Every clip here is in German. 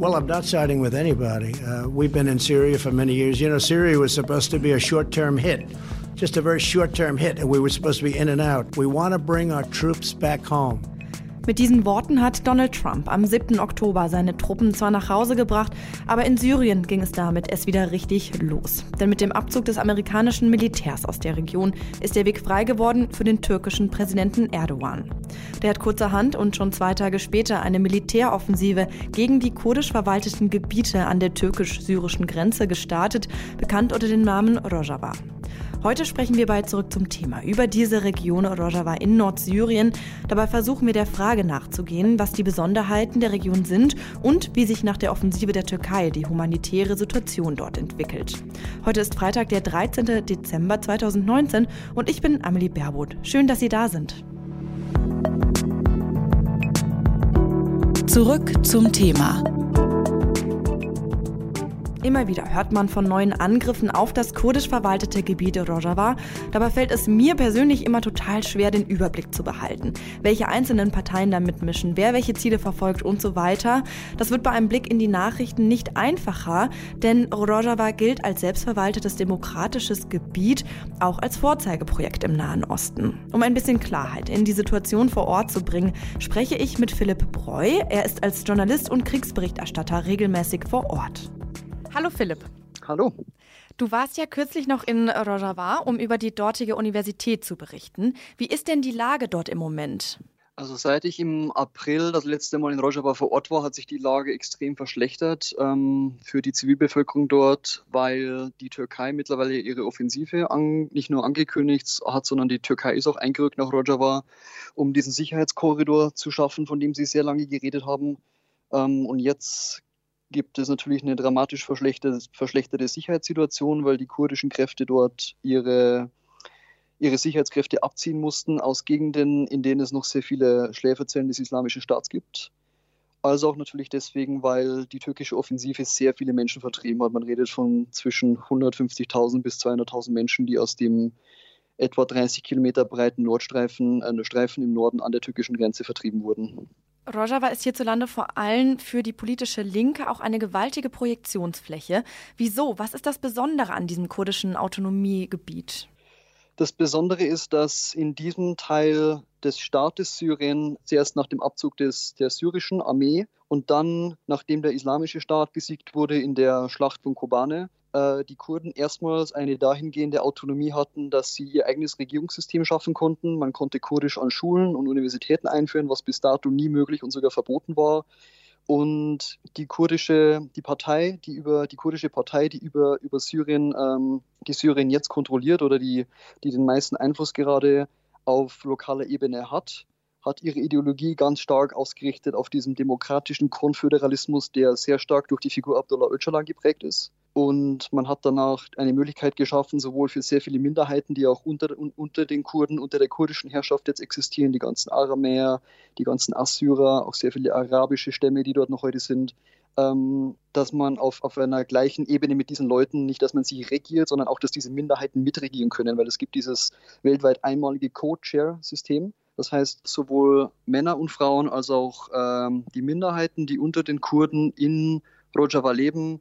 Well, I'm not siding with anybody. Uh, we've been in Syria for many years. You know, Syria was supposed to be a short term hit, just a very short term hit, and we were supposed to be in and out. We want to bring our troops back home. Mit diesen Worten hat Donald Trump am 7. Oktober seine Truppen zwar nach Hause gebracht, aber in Syrien ging es damit erst wieder richtig los. Denn mit dem Abzug des amerikanischen Militärs aus der Region ist der Weg frei geworden für den türkischen Präsidenten Erdogan. Der hat kurzerhand und schon zwei Tage später eine Militäroffensive gegen die kurdisch verwalteten Gebiete an der türkisch-syrischen Grenze gestartet, bekannt unter dem Namen Rojava. Heute sprechen wir bald zurück zum Thema über diese Region Rojava in Nordsyrien. Dabei versuchen wir der Frage nachzugehen, was die Besonderheiten der Region sind und wie sich nach der Offensive der Türkei die humanitäre Situation dort entwickelt. Heute ist Freitag, der 13. Dezember 2019 und ich bin Amelie Berbot. Schön, dass Sie da sind. Zurück zum Thema. Immer wieder hört man von neuen Angriffen auf das kurdisch verwaltete Gebiet Rojava. Dabei fällt es mir persönlich immer total schwer, den Überblick zu behalten. Welche einzelnen Parteien da mitmischen, wer welche Ziele verfolgt und so weiter. Das wird bei einem Blick in die Nachrichten nicht einfacher, denn Rojava gilt als selbstverwaltetes demokratisches Gebiet, auch als Vorzeigeprojekt im Nahen Osten. Um ein bisschen Klarheit in die Situation vor Ort zu bringen, spreche ich mit Philipp Breu. Er ist als Journalist und Kriegsberichterstatter regelmäßig vor Ort. Hallo Philipp. Hallo. Du warst ja kürzlich noch in Rojava, um über die dortige Universität zu berichten. Wie ist denn die Lage dort im Moment? Also seit ich im April das letzte Mal in Rojava vor Ort war, hat sich die Lage extrem verschlechtert ähm, für die Zivilbevölkerung dort, weil die Türkei mittlerweile ihre Offensive an, nicht nur angekündigt hat, sondern die Türkei ist auch eingerückt nach Rojava, um diesen Sicherheitskorridor zu schaffen, von dem sie sehr lange geredet haben. Ähm, und jetzt gibt es natürlich eine dramatisch verschlechterte, Sicherheitssituation, weil die kurdischen Kräfte dort ihre, ihre Sicherheitskräfte abziehen mussten aus Gegenden, in denen es noch sehr viele Schläferzellen des Islamischen Staats gibt. Also auch natürlich deswegen, weil die türkische Offensive sehr viele Menschen vertrieben hat. Man redet von zwischen 150.000 bis 200.000 Menschen, die aus dem etwa 30 Kilometer breiten Nordstreifen, äh, Streifen im Norden an der türkischen Grenze vertrieben wurden. Rojava ist hierzulande vor allem für die politische Linke auch eine gewaltige Projektionsfläche. Wieso? Was ist das Besondere an diesem kurdischen Autonomiegebiet? Das Besondere ist, dass in diesem Teil des Staates Syrien zuerst nach dem Abzug des, der syrischen Armee und dann, nachdem der islamische Staat besiegt wurde in der Schlacht von Kobane, äh, die Kurden erstmals eine dahingehende Autonomie hatten, dass sie ihr eigenes Regierungssystem schaffen konnten. Man konnte Kurdisch an Schulen und Universitäten einführen, was bis dato nie möglich und sogar verboten war. Und die kurdische, die Partei, die über die kurdische Partei, die über, über Syrien, ähm, die Syrien jetzt kontrolliert oder die, die den meisten Einfluss gerade auf lokaler Ebene hat, hat ihre Ideologie ganz stark ausgerichtet auf diesem demokratischen Konföderalismus, der sehr stark durch die Figur Abdullah Öcalan geprägt ist. Und man hat danach eine Möglichkeit geschaffen, sowohl für sehr viele Minderheiten, die auch unter, unter den Kurden, unter der kurdischen Herrschaft jetzt existieren, die ganzen Aramäer, die ganzen Assyrer, auch sehr viele arabische Stämme, die dort noch heute sind, ähm, dass man auf, auf einer gleichen Ebene mit diesen Leuten, nicht, dass man sie regiert, sondern auch, dass diese Minderheiten mitregieren können, weil es gibt dieses weltweit einmalige Co-Chair-System. Das heißt, sowohl Männer und Frauen als auch ähm, die Minderheiten, die unter den Kurden in Rojava leben,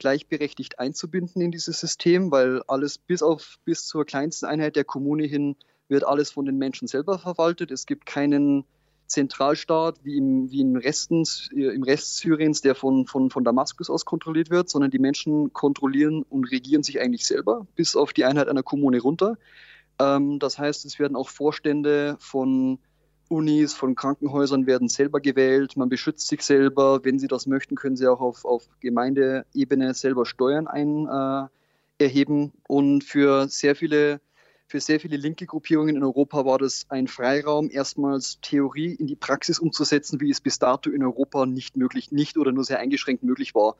gleichberechtigt einzubinden in dieses System, weil alles bis auf bis zur kleinsten Einheit der Kommune hin wird alles von den Menschen selber verwaltet. Es gibt keinen Zentralstaat wie im, wie im, Resten, im Rest Syriens, der von, von, von Damaskus aus kontrolliert wird, sondern die Menschen kontrollieren und regieren sich eigentlich selber, bis auf die Einheit einer Kommune runter. Ähm, das heißt, es werden auch Vorstände von Unis, von Krankenhäusern werden selber gewählt. Man beschützt sich selber. Wenn Sie das möchten, können Sie auch auf, auf Gemeindeebene selber Steuern ein, äh, erheben. Und für sehr viele für sehr viele linke Gruppierungen in Europa war das ein Freiraum, erstmals Theorie in die Praxis umzusetzen, wie es bis dato in Europa nicht möglich, nicht oder nur sehr eingeschränkt möglich war.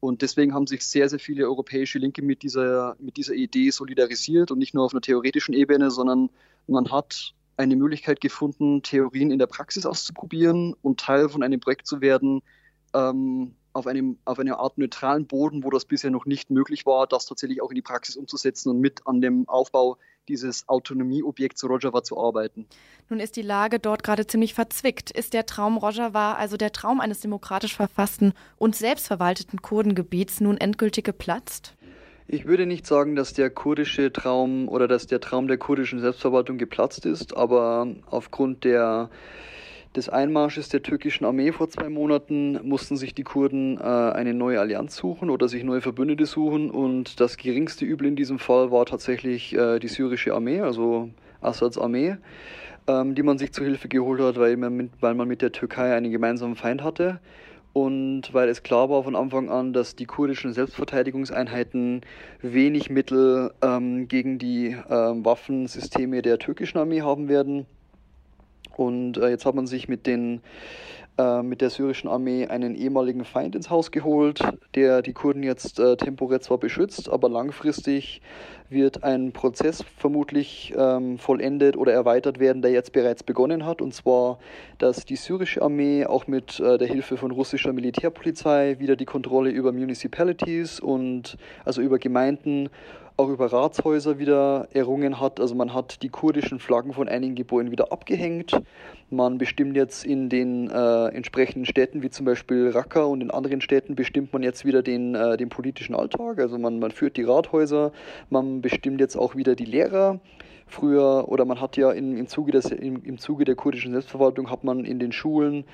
Und deswegen haben sich sehr, sehr viele europäische Linke mit dieser, mit dieser Idee solidarisiert und nicht nur auf einer theoretischen Ebene, sondern man hat eine Möglichkeit gefunden, Theorien in der Praxis auszuprobieren und Teil von einem Projekt zu werden, ähm, auf einem auf einer Art neutralen Boden, wo das bisher noch nicht möglich war, das tatsächlich auch in die Praxis umzusetzen und mit an dem Aufbau dieses Autonomieobjekts Rojava zu arbeiten. Nun ist die Lage dort gerade ziemlich verzwickt. Ist der Traum Rojava, also der Traum eines demokratisch verfassten und selbstverwalteten Kurdengebiets, nun endgültig geplatzt? Ich würde nicht sagen, dass der kurdische Traum oder dass der Traum der kurdischen Selbstverwaltung geplatzt ist, aber aufgrund der des Einmarsches der türkischen Armee vor zwei Monaten mussten sich die Kurden äh, eine neue Allianz suchen oder sich neue Verbündete suchen und das geringste Übel in diesem Fall war tatsächlich äh, die syrische Armee, also Assads Armee, ähm, die man sich zu Hilfe geholt hat, weil man, mit, weil man mit der Türkei einen gemeinsamen Feind hatte und weil es klar war von Anfang an, dass die kurdischen Selbstverteidigungseinheiten wenig Mittel ähm, gegen die ähm, Waffensysteme der türkischen Armee haben werden. Und äh, jetzt hat man sich mit den äh, mit der syrischen Armee einen ehemaligen Feind ins Haus geholt, der die Kurden jetzt äh, temporär zwar beschützt, aber langfristig wird ein Prozess vermutlich ähm, vollendet oder erweitert werden, der jetzt bereits begonnen hat. Und zwar, dass die syrische Armee auch mit äh, der Hilfe von russischer Militärpolizei wieder die Kontrolle über Municipalities und also über Gemeinden auch über Ratshäuser wieder errungen hat. Also man hat die kurdischen Flaggen von einigen Gebäuden wieder abgehängt. Man bestimmt jetzt in den äh, entsprechenden Städten, wie zum Beispiel Raqqa und in anderen Städten, bestimmt man jetzt wieder den, äh, den politischen Alltag. Also man, man führt die Rathäuser, man bestimmt jetzt auch wieder die Lehrer. Früher, oder man hat ja in, im, Zuge des, im, im Zuge der kurdischen Selbstverwaltung, hat man in den Schulen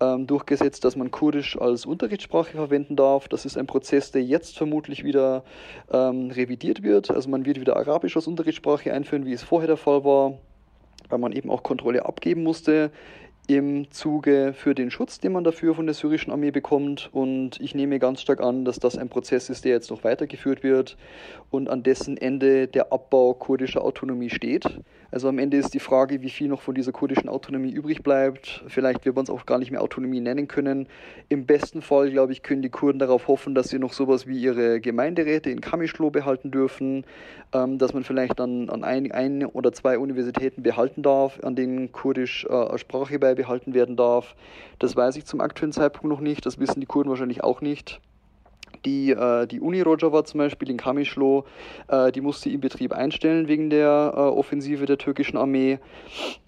ähm, durchgesetzt, dass man Kurdisch als Unterrichtssprache verwenden darf. Das ist ein Prozess, der jetzt vermutlich wieder ähm, revidiert wird. Also man wird wieder Arabisch als Unterrichtssprache einführen, wie es vorher der Fall war, weil man eben auch Kontrolle abgeben musste im Zuge für den Schutz, den man dafür von der syrischen Armee bekommt. Und ich nehme ganz stark an, dass das ein Prozess ist, der jetzt noch weitergeführt wird und an dessen Ende der Abbau kurdischer Autonomie steht. Also am Ende ist die Frage, wie viel noch von dieser kurdischen Autonomie übrig bleibt. Vielleicht wird man es auch gar nicht mehr Autonomie nennen können. Im besten Fall, glaube ich, können die Kurden darauf hoffen, dass sie noch sowas wie ihre Gemeinderäte in Kamischlo behalten dürfen, ähm, dass man vielleicht dann an ein, ein oder zwei Universitäten behalten darf, an denen kurdisch äh, Sprache beibehalten werden darf. Das weiß ich zum aktuellen Zeitpunkt noch nicht. Das wissen die Kurden wahrscheinlich auch nicht. Die, äh, die Uni Rojava zum Beispiel in Kamischlo, äh, die musste im Betrieb einstellen wegen der äh, Offensive der türkischen Armee.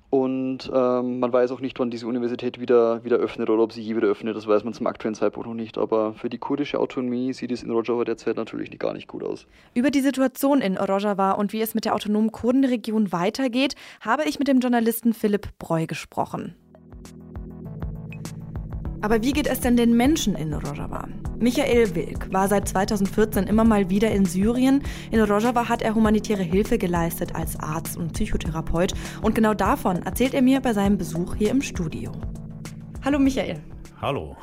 Und ähm, man weiß auch nicht, wann diese Universität wieder, wieder öffnet oder ob sie je wieder öffnet. Das weiß man zum aktuellen Zeitpunkt noch nicht. Aber für die kurdische Autonomie sieht es in Rojava derzeit natürlich gar nicht gut aus. Über die Situation in Rojava und wie es mit der autonomen Kurdenregion weitergeht, habe ich mit dem Journalisten Philipp Breu gesprochen. Aber wie geht es denn den Menschen in Rojava? Michael Wilk war seit 2014 immer mal wieder in Syrien. In Rojava hat er humanitäre Hilfe geleistet als Arzt und Psychotherapeut. Und genau davon erzählt er mir bei seinem Besuch hier im Studio. Hallo Michael. Hallo.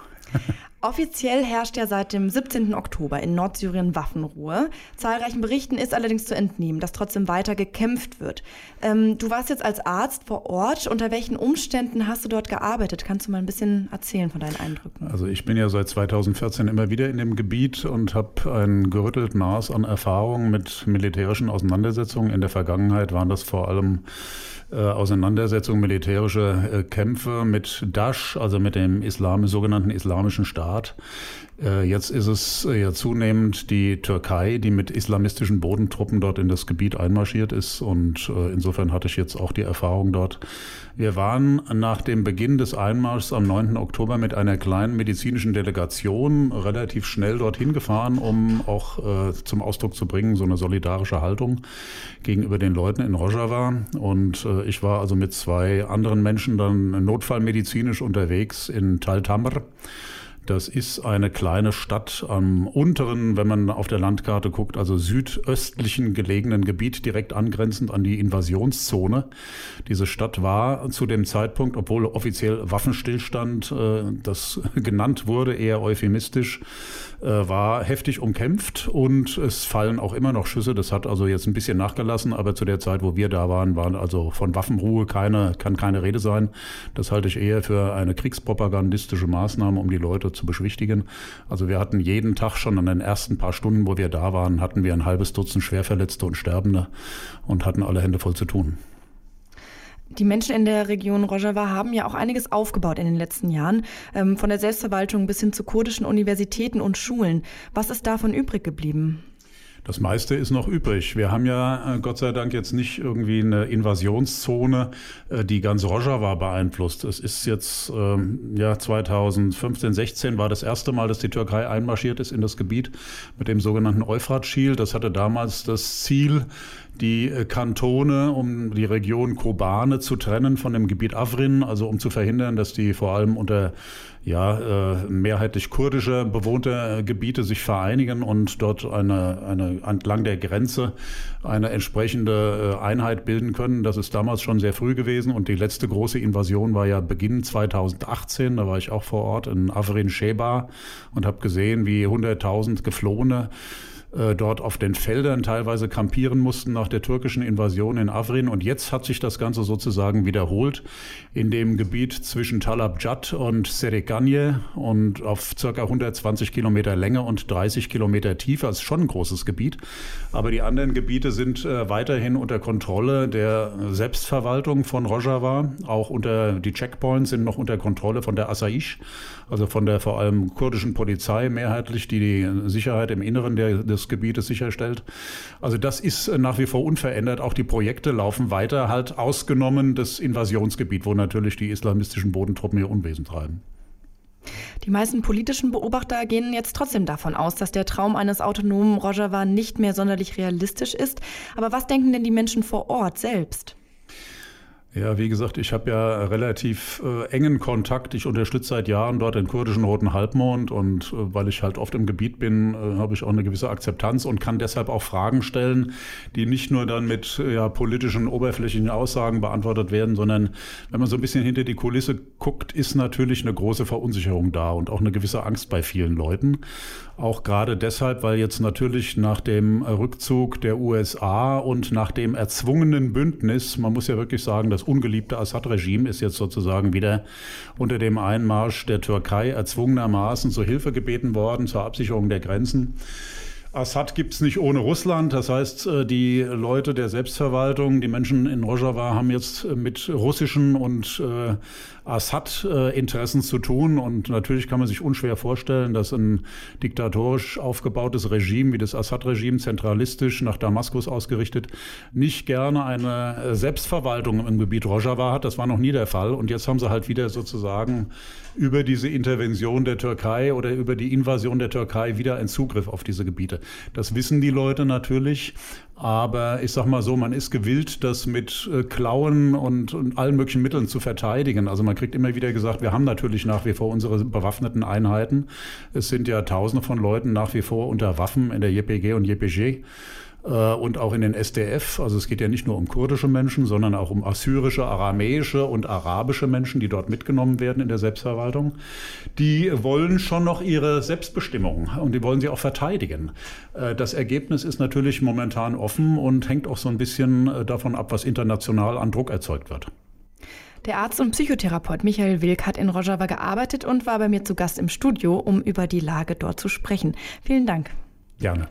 Offiziell herrscht ja seit dem 17. Oktober in Nordsyrien Waffenruhe. Zahlreichen Berichten ist allerdings zu entnehmen, dass trotzdem weiter gekämpft wird. Ähm, du warst jetzt als Arzt vor Ort. Unter welchen Umständen hast du dort gearbeitet? Kannst du mal ein bisschen erzählen von deinen Eindrücken? Also ich bin ja seit 2014 immer wieder in dem Gebiet und habe ein gerüttelt Maß an Erfahrungen mit militärischen Auseinandersetzungen. In der Vergangenheit waren das vor allem äh, Auseinandersetzungen, militärische äh, Kämpfe mit Daesh, also mit dem Islam, sogenannten Islamischen Staat. Äh, jetzt ist es ja zunehmend die Türkei, die mit islamistischen Bodentruppen dort in das Gebiet einmarschiert ist. Und insofern hatte ich jetzt auch die Erfahrung dort. Wir waren nach dem Beginn des Einmarschs am 9. Oktober mit einer kleinen medizinischen Delegation relativ schnell dorthin gefahren, um auch zum Ausdruck zu bringen, so eine solidarische Haltung gegenüber den Leuten in Rojava. Und ich war also mit zwei anderen Menschen dann notfallmedizinisch unterwegs in Tal Tamr. Das ist eine kleine Stadt am unteren, wenn man auf der Landkarte guckt, also südöstlichen gelegenen Gebiet, direkt angrenzend an die Invasionszone. Diese Stadt war zu dem Zeitpunkt, obwohl offiziell Waffenstillstand äh, das genannt wurde, eher euphemistisch, war heftig umkämpft und es fallen auch immer noch Schüsse. Das hat also jetzt ein bisschen nachgelassen, aber zu der Zeit, wo wir da waren, waren also von Waffenruhe keine, kann keine Rede sein. Das halte ich eher für eine kriegspropagandistische Maßnahme, um die Leute zu beschwichtigen. Also wir hatten jeden Tag schon an den ersten paar Stunden, wo wir da waren, hatten wir ein halbes Dutzend Schwerverletzte und Sterbende und hatten alle Hände voll zu tun. Die Menschen in der Region Rojava haben ja auch einiges aufgebaut in den letzten Jahren, ähm, von der Selbstverwaltung bis hin zu kurdischen Universitäten und Schulen. Was ist davon übrig geblieben? Das meiste ist noch übrig. Wir haben ja äh, Gott sei Dank jetzt nicht irgendwie eine Invasionszone, äh, die ganz Rojava beeinflusst. Es ist jetzt ähm, ja 2015, 16 war das erste Mal, dass die Türkei einmarschiert ist in das Gebiet mit dem sogenannten Euphrat-Shield. Das hatte damals das Ziel, die äh, Kantone, um die Region Kobane zu trennen von dem Gebiet Afrin, also um zu verhindern, dass die vor allem unter ja, äh, mehrheitlich kurdische bewohnte äh, Gebiete sich vereinigen und dort eine, eine entlang der Grenze eine entsprechende äh, Einheit bilden können. Das ist damals schon sehr früh gewesen und die letzte große Invasion war ja Beginn 2018. Da war ich auch vor Ort in Afrin Sheba und habe gesehen, wie 100.000 Geflohene äh, dort auf den Feldern teilweise kampieren mussten nach der türkischen Invasion in Afrin. Und jetzt hat sich das Ganze sozusagen wiederholt in dem Gebiet zwischen Talabjad und Serikanye und auf circa 120 Kilometer Länge und 30 Kilometer Tiefe. Das ist schon ein großes Gebiet. Aber die anderen Gebiete sind äh, weiterhin unter Kontrolle der Selbstverwaltung von Rojava. Auch unter die Checkpoints sind noch unter Kontrolle von der Asaish, also von der vor allem kurdischen Polizei mehrheitlich, die die Sicherheit im Inneren der, des Gebietes sicherstellt. Also das ist nach wie vor unverändert. Auch die Projekte laufen weiter, halt ausgenommen das Invasionsgebiet, wo natürlich die islamistischen Bodentruppen ihr Unwesen treiben. Die meisten politischen Beobachter gehen jetzt trotzdem davon aus, dass der Traum eines autonomen Rojava nicht mehr sonderlich realistisch ist. Aber was denken denn die Menschen vor Ort selbst? Ja, wie gesagt, ich habe ja relativ äh, engen Kontakt. Ich unterstütze seit Jahren dort den kurdischen Roten Halbmond und äh, weil ich halt oft im Gebiet bin, äh, habe ich auch eine gewisse Akzeptanz und kann deshalb auch Fragen stellen, die nicht nur dann mit ja, politischen, oberflächlichen Aussagen beantwortet werden, sondern wenn man so ein bisschen hinter die Kulisse guckt, ist natürlich eine große Verunsicherung da und auch eine gewisse Angst bei vielen Leuten. Auch gerade deshalb, weil jetzt natürlich nach dem Rückzug der USA und nach dem erzwungenen Bündnis, man muss ja wirklich sagen, das ungeliebte Assad-Regime ist jetzt sozusagen wieder unter dem Einmarsch der Türkei erzwungenermaßen zur Hilfe gebeten worden, zur Absicherung der Grenzen. Assad gibt es nicht ohne Russland. Das heißt, äh, die Leute der Selbstverwaltung, die Menschen in Rojava haben jetzt äh, mit russischen und äh, Assad-Interessen zu tun. Und natürlich kann man sich unschwer vorstellen, dass ein diktatorisch aufgebautes Regime wie das Assad-Regime, zentralistisch nach Damaskus ausgerichtet, nicht gerne eine Selbstverwaltung im Gebiet Rojava hat. Das war noch nie der Fall. Und jetzt haben sie halt wieder sozusagen über diese Intervention der Türkei oder über die Invasion der Türkei wieder einen Zugriff auf diese Gebiete. Das wissen die Leute natürlich. Aber ich sag mal so, man ist gewillt, das mit äh, Klauen und, und allen möglichen Mitteln zu verteidigen. Also man kriegt immer wieder gesagt, wir haben natürlich nach wie vor unsere bewaffneten Einheiten. Es sind ja Tausende von Leuten nach wie vor unter Waffen in der JPG und JPG. Äh, und auch in den SDF. Also es geht ja nicht nur um kurdische Menschen, sondern auch um assyrische, aramäische und arabische Menschen, die dort mitgenommen werden in der Selbstverwaltung. Die wollen schon noch ihre Selbstbestimmung und die wollen sie auch verteidigen. Äh, das Ergebnis ist natürlich momentan offen und hängt auch so ein bisschen äh, davon ab, was international an Druck erzeugt wird. Der Arzt und Psychotherapeut Michael Wilk hat in Rojava gearbeitet und war bei mir zu Gast im Studio, um über die Lage dort zu sprechen. Vielen Dank. Gerne.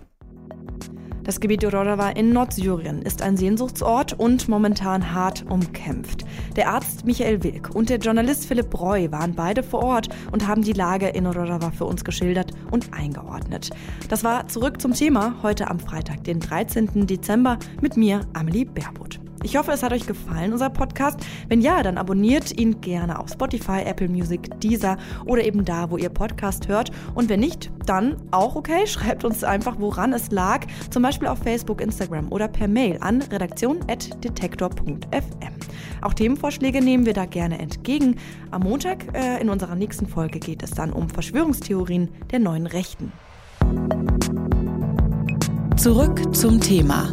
Das Gebiet Rojava in Nordsyrien ist ein Sehnsuchtsort und momentan hart umkämpft. Der Arzt Michael Wilk und der Journalist Philipp Breu waren beide vor Ort und haben die Lage in Rojava für uns geschildert und eingeordnet. Das war zurück zum Thema heute am Freitag, den 13. Dezember mit mir, Amelie Berbot. Ich hoffe, es hat euch gefallen, unser Podcast. Wenn ja, dann abonniert ihn gerne auf Spotify, Apple Music, Deezer oder eben da, wo ihr Podcast hört. Und wenn nicht, dann auch okay. Schreibt uns einfach, woran es lag. Zum Beispiel auf Facebook, Instagram oder per Mail an redaktion.detektor.fm. Auch Themenvorschläge nehmen wir da gerne entgegen. Am Montag äh, in unserer nächsten Folge geht es dann um Verschwörungstheorien der neuen Rechten. Zurück zum Thema